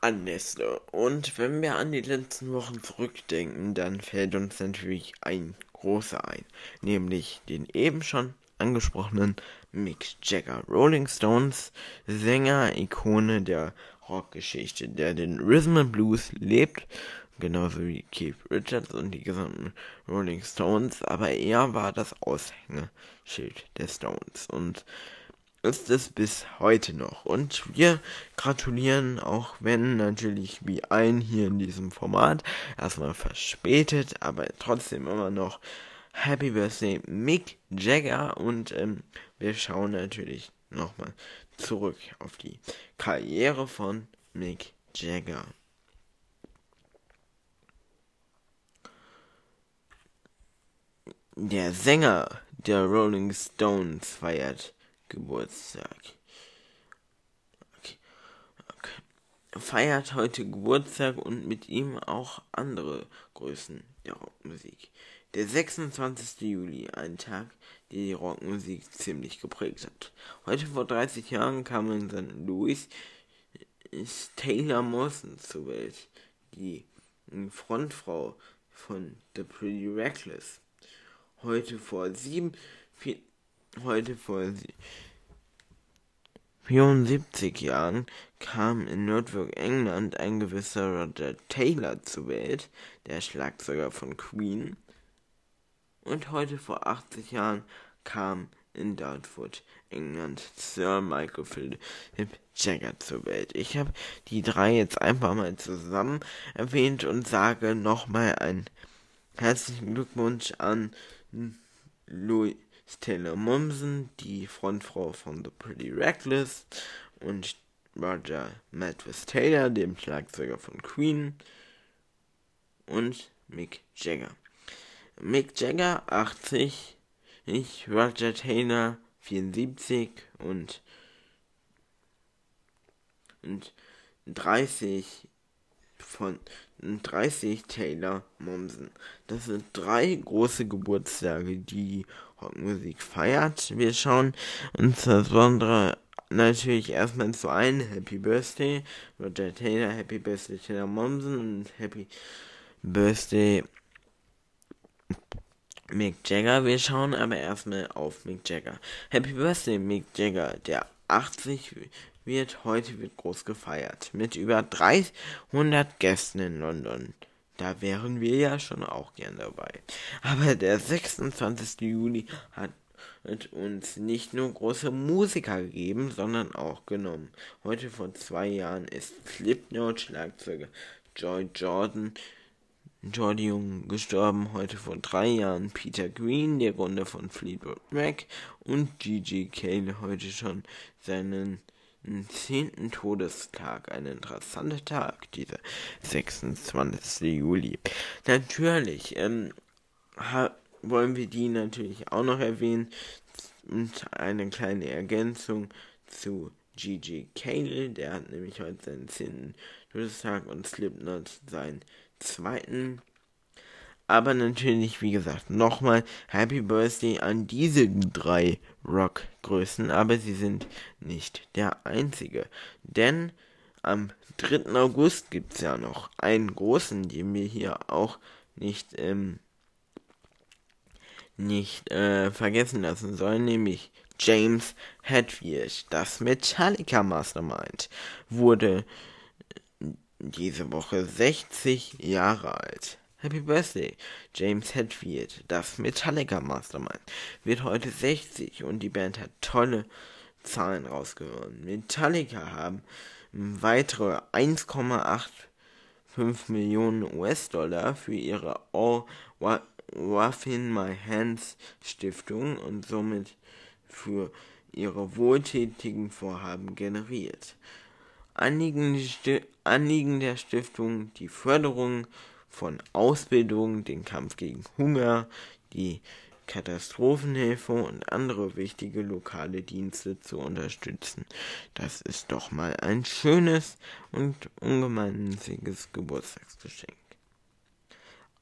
Anlässe. Und wenn wir an die letzten Wochen zurückdenken, dann fällt uns natürlich ein großer ein, nämlich den eben schon angesprochenen Mick Jagger, Rolling Stones, Sänger, Ikone der Rockgeschichte, der den Rhythm and Blues lebt, genauso wie Keith Richards und die gesamten Rolling Stones, aber er war das Aushängeschild der Stones und ist es bis heute noch. Und wir gratulieren, auch wenn natürlich wie ein hier in diesem Format, erstmal verspätet, aber trotzdem immer noch Happy Birthday Mick Jagger und ähm, wir schauen natürlich nochmal zurück auf die Karriere von Mick Jagger. Der Sänger der Rolling Stones feiert Geburtstag. Feiert heute Geburtstag und mit ihm auch andere Größen der Rockmusik. Der 26. Juli, ein Tag, der die Rockmusik ziemlich geprägt hat. Heute vor 30 Jahren kam in St. Louis Taylor Morrison zur Welt, die Frontfrau von The Pretty Reckless. Heute vor sieben, vier, heute vor 74 Jahren kam in Nordburg, England, ein gewisser Roger Taylor zur Welt, der Schlagzeuger von Queen. Und heute vor 80 Jahren kam in Dartford, England, Sir Michael Philip Jagger zur Welt. Ich habe die drei jetzt einfach mal zusammen erwähnt und sage nochmal einen herzlichen Glückwunsch an Louis Taylor Momsen, die Frontfrau von The Pretty Reckless und Roger Matvis Taylor, dem Schlagzeuger von Queen und Mick Jagger. Mick Jagger 80, ich Roger Taylor 74 und und 30 von 30 Taylor Momsen. Das sind drei große Geburtstage, die Rockmusik feiert. Wir schauen uns insbesondere natürlich erstmal zu ein Happy Birthday Roger Taylor, Happy Birthday Taylor Momsen und Happy Birthday Mick Jagger. Wir schauen aber erstmal auf Mick Jagger. Happy Birthday Mick Jagger, der 80 wird heute wird groß gefeiert mit über 300 Gästen in London. Da wären wir ja schon auch gern dabei. Aber der 26. Juli hat uns nicht nur große Musiker gegeben, sondern auch genommen. Heute vor zwei Jahren ist Slipknot Schlagzeuger Joy Jordan Jordi Jung gestorben. Heute vor drei Jahren Peter Green, der Gründer von Fleetwood Mac und Gigi Cale heute schon seinen zehnten Todestag. Ein interessanter Tag, dieser 26. Juli. Natürlich, ähm, wollen wir die natürlich auch noch erwähnen. Und eine kleine Ergänzung zu Gigi Cale, der hat nämlich heute seinen 10. Todestag und Slipknot seinen zweiten aber natürlich, wie gesagt, nochmal Happy Birthday an diese drei Rockgrößen. Aber sie sind nicht der einzige. Denn am 3. August gibt es ja noch einen großen, den wir hier auch nicht, ähm, nicht äh, vergessen lassen sollen, nämlich James Hetfield, das Metallica Mastermind, wurde diese Woche 60 Jahre alt. Happy Birthday, James Hetfield, das Metallica Mastermind, wird heute 60 und die Band hat tolle Zahlen rausgehauen. Metallica haben weitere 1,85 Millionen US-Dollar für ihre All Rough in My Hands Stiftung und somit für ihre wohltätigen Vorhaben generiert. Anliegen, der Stiftung die Förderung von Ausbildung, den Kampf gegen Hunger, die Katastrophenhilfe und andere wichtige lokale Dienste zu unterstützen. Das ist doch mal ein schönes und ungemeinnütziges Geburtstagsgeschenk.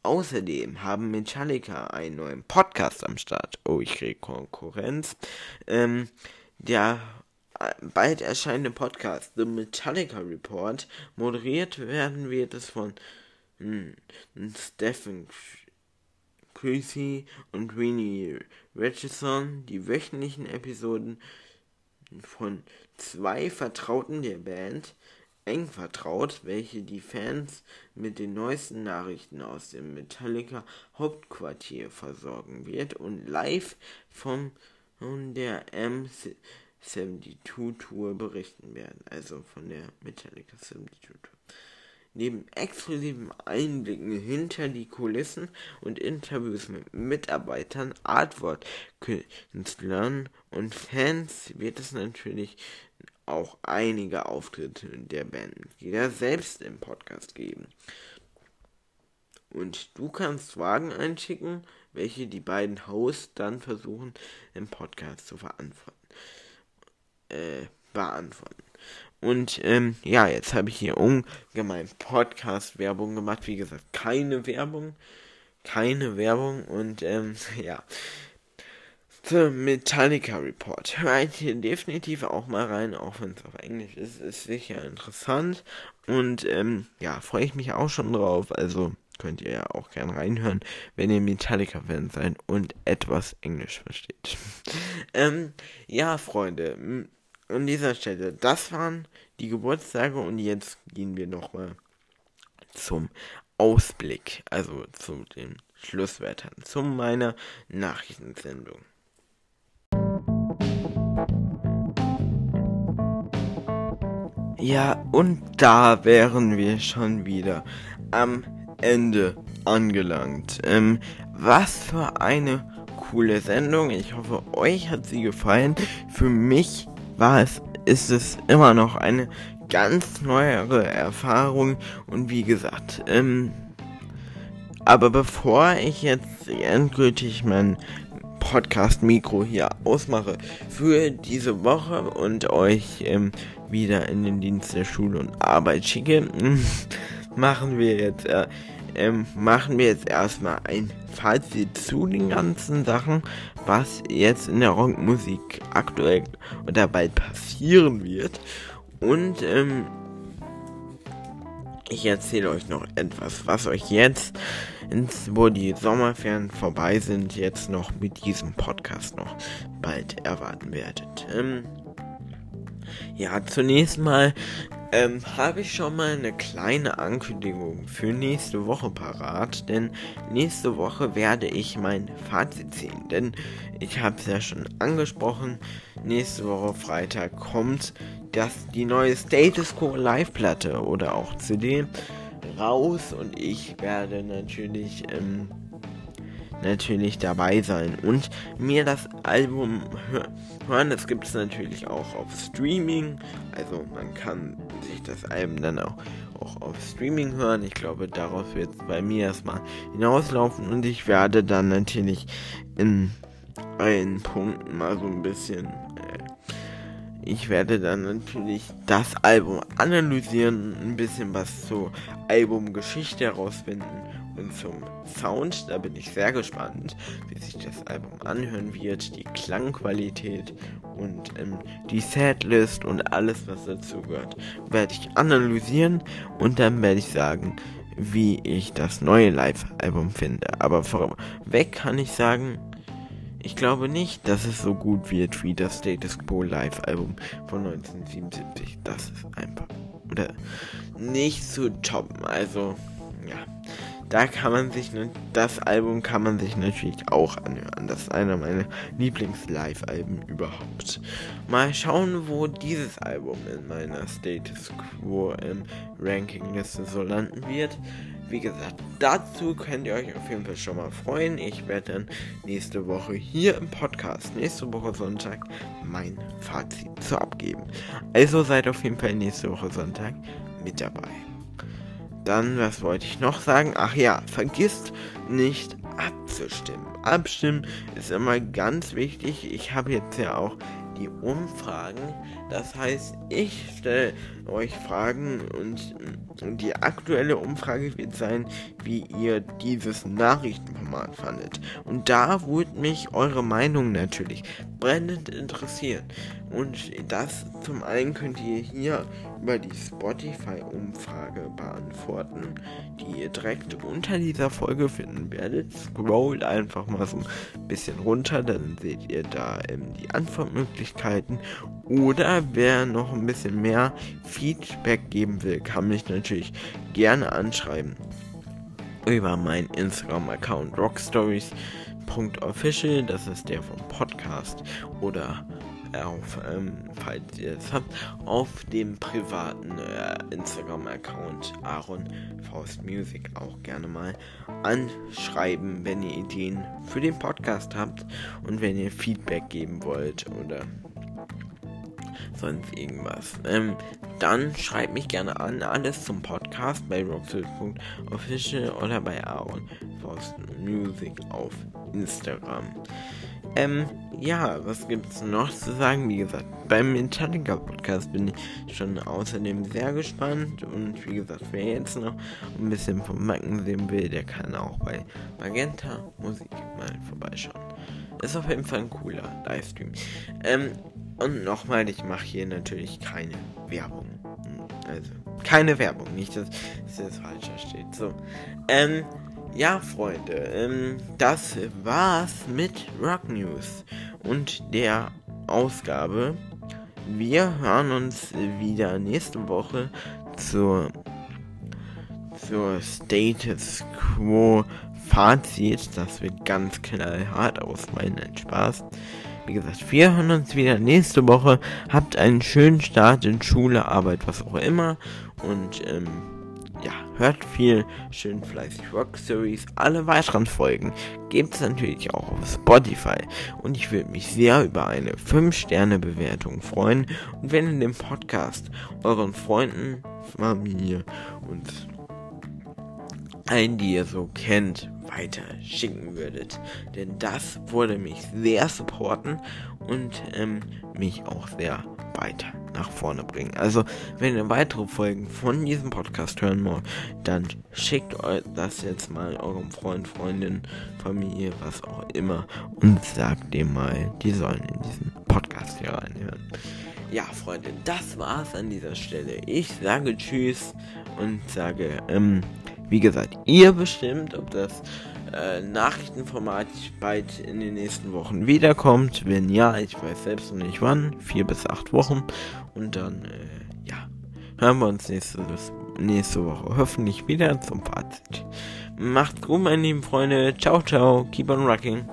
Außerdem haben Metallica einen neuen Podcast am Start. Oh, ich kriege Konkurrenz. Ähm, der bald erscheinende Podcast The Metallica Report. Moderiert werden wird es von hm, Stephen Creasy und Winnie Richardson. Die wöchentlichen Episoden von zwei Vertrauten der Band eng vertraut, welche die Fans mit den neuesten Nachrichten aus dem Metallica Hauptquartier versorgen wird und live von hm, der MC 72-Tour berichten werden, also von der Metallica 72-Tour. Neben exklusiven Einblicken hinter die Kulissen und Interviews mit Mitarbeitern, Artwork-Künstlern und Fans wird es natürlich auch einige Auftritte der Band Bandmitglieder selbst im Podcast geben. Und du kannst Fragen einschicken, welche die beiden Hosts dann versuchen im Podcast zu verantworten. Äh, beantworten. Und ähm, ja, jetzt habe ich hier ungemein Podcast-Werbung gemacht. Wie gesagt, keine Werbung. Keine Werbung. Und ähm, <laughs> ja. The Metallica Report. Hört hier definitiv auch mal rein, auch wenn es auf Englisch ist. Ist sicher interessant. Und ähm, ja, freue ich mich auch schon drauf. Also könnt ihr ja auch gern reinhören, wenn ihr Metallica-Fan seid und etwas Englisch versteht. <laughs> ähm, ja, Freunde, an dieser Stelle, das waren die Geburtstage und jetzt gehen wir nochmal zum Ausblick, also zu den Schlusswörtern, zu meiner Nachrichtensendung. Ja, und da wären wir schon wieder am Ende angelangt. Ähm, was für eine coole Sendung. Ich hoffe, euch hat sie gefallen. Für mich war es, ist es immer noch eine ganz neuere Erfahrung. Und wie gesagt, ähm, aber bevor ich jetzt endgültig mein Podcast-Mikro hier ausmache für diese Woche und euch ähm, wieder in den Dienst der Schule und Arbeit schicke, <laughs> machen wir jetzt äh, ähm, machen wir jetzt erstmal ein Fazit zu den ganzen Sachen, was jetzt in der Rockmusik aktuell oder bald passieren wird. Und ähm, ich erzähle euch noch etwas, was euch jetzt, ins, wo die Sommerferien vorbei sind, jetzt noch mit diesem Podcast noch bald erwarten werdet. Ähm, ja, zunächst mal ähm, habe ich schon mal eine kleine Ankündigung für nächste Woche parat, denn nächste Woche werde ich mein Fazit ziehen, denn ich habe es ja schon angesprochen, nächste Woche Freitag kommt das die neue Status Quo Live Platte oder auch CD raus. Und ich werde natürlich ähm, natürlich dabei sein und mir das Album hören. Das gibt es natürlich auch auf Streaming. Also man kann sich das Album dann auch, auch auf Streaming hören. Ich glaube, darauf wird es bei mir erstmal hinauslaufen und ich werde dann natürlich in allen Punkten mal so ein bisschen äh, ich werde dann natürlich das Album analysieren, ein bisschen was zur Albumgeschichte herausfinden und zum Sound. Da bin ich sehr gespannt, wie sich das Album anhören wird, die Klangqualität und ähm, die Setlist und alles, was dazu gehört, werde ich analysieren und dann werde ich sagen, wie ich das neue Live-Album finde. Aber vorweg kann ich sagen, ich glaube nicht, dass es so gut wird wie das Status Quo Live-Album von 1977. Das ist einfach oder nicht zu toppen. Also, ja. Da kann man sich, das Album kann man sich natürlich auch anhören. Das ist einer meiner Lieblings-Live-Alben überhaupt. Mal schauen, wo dieses Album in meiner Status Quo im Rankingliste so landen wird. Wie gesagt, dazu könnt ihr euch auf jeden Fall schon mal freuen. Ich werde dann nächste Woche hier im Podcast, nächste Woche Sonntag, mein Fazit zu abgeben. Also seid auf jeden Fall nächste Woche Sonntag mit dabei. Dann, was wollte ich noch sagen? Ach ja, vergisst nicht abzustimmen. Abstimmen ist immer ganz wichtig. Ich habe jetzt ja auch die Umfragen. Das heißt, ich stelle euch Fragen und die aktuelle Umfrage wird sein, wie ihr dieses Nachrichtenformat fandet. Und da würde mich eure Meinung natürlich brennend interessieren. Und das zum einen könnt ihr hier über die Spotify-Umfrage beantworten, die ihr direkt unter dieser Folge finden werdet. Scrollt einfach mal so ein bisschen runter, dann seht ihr da ähm, die Antwortmöglichkeiten. Oder wer noch ein bisschen mehr Feedback geben will, kann mich natürlich gerne anschreiben über meinen Instagram-Account rockstories.official, das ist der vom Podcast, oder auf, ähm, falls ihr es habt, auf dem privaten äh, Instagram-Account Aaron Faust Music auch gerne mal anschreiben, wenn ihr Ideen für den Podcast habt und wenn ihr Feedback geben wollt oder sonst irgendwas. Ähm, dann schreibt mich gerne an, alles zum Podcast bei rockfield.official oder bei Aaron Faust Music auf Instagram. Ähm, ja, was gibt's noch zu sagen? Wie gesagt, beim Metallica Podcast bin ich schon außerdem sehr gespannt. Und wie gesagt, wer jetzt noch ein bisschen vom Macken sehen will, der kann auch bei Magenta Musik mal vorbeischauen. Ist auf jeden Fall ein cooler Livestream. Ähm, und nochmal, ich mache hier natürlich keine Werbung. Also, keine Werbung, nicht, dass, dass das falsch steht. So, ähm, ja, Freunde, ähm, das war's mit Rock News und der Ausgabe. Wir hören uns wieder nächste Woche zur, zur Status Quo Fazit. Das wird ganz knallhart ausfallen, ein Spaß. Wie gesagt, wir hören uns wieder nächste Woche. Habt einen schönen Start in Schule, Arbeit, was auch immer. Und, ähm, ja, hört viel, schön fleißig Rock Stories. Alle weiteren Folgen gibt es natürlich auch auf Spotify. Und ich würde mich sehr über eine 5-Sterne-Bewertung freuen. Und wenn ihr den Podcast euren Freunden, Familie und allen, die ihr so kennt, weiter schicken würdet. Denn das würde mich sehr supporten und ähm, mich auch sehr weiter nach vorne bringen. Also, wenn ihr weitere Folgen von diesem Podcast hören wollt, dann schickt euch das jetzt mal eurem Freund, Freundin, Familie, was auch immer und sagt dem mal, die sollen in diesen Podcast hier reinhören. Ja, Freunde, das war's an dieser Stelle. Ich sage Tschüss und sage, ähm, wie gesagt, ihr bestimmt, ob das äh, Nachrichtenformat bald in den nächsten Wochen wiederkommt. Wenn ja, ich weiß selbst noch nicht wann, vier bis acht Wochen. Und dann, äh, ja, hören wir uns nächste, nächste Woche hoffentlich wieder zum Fazit. Macht's gut, meine lieben Freunde. Ciao, ciao. Keep on rocking.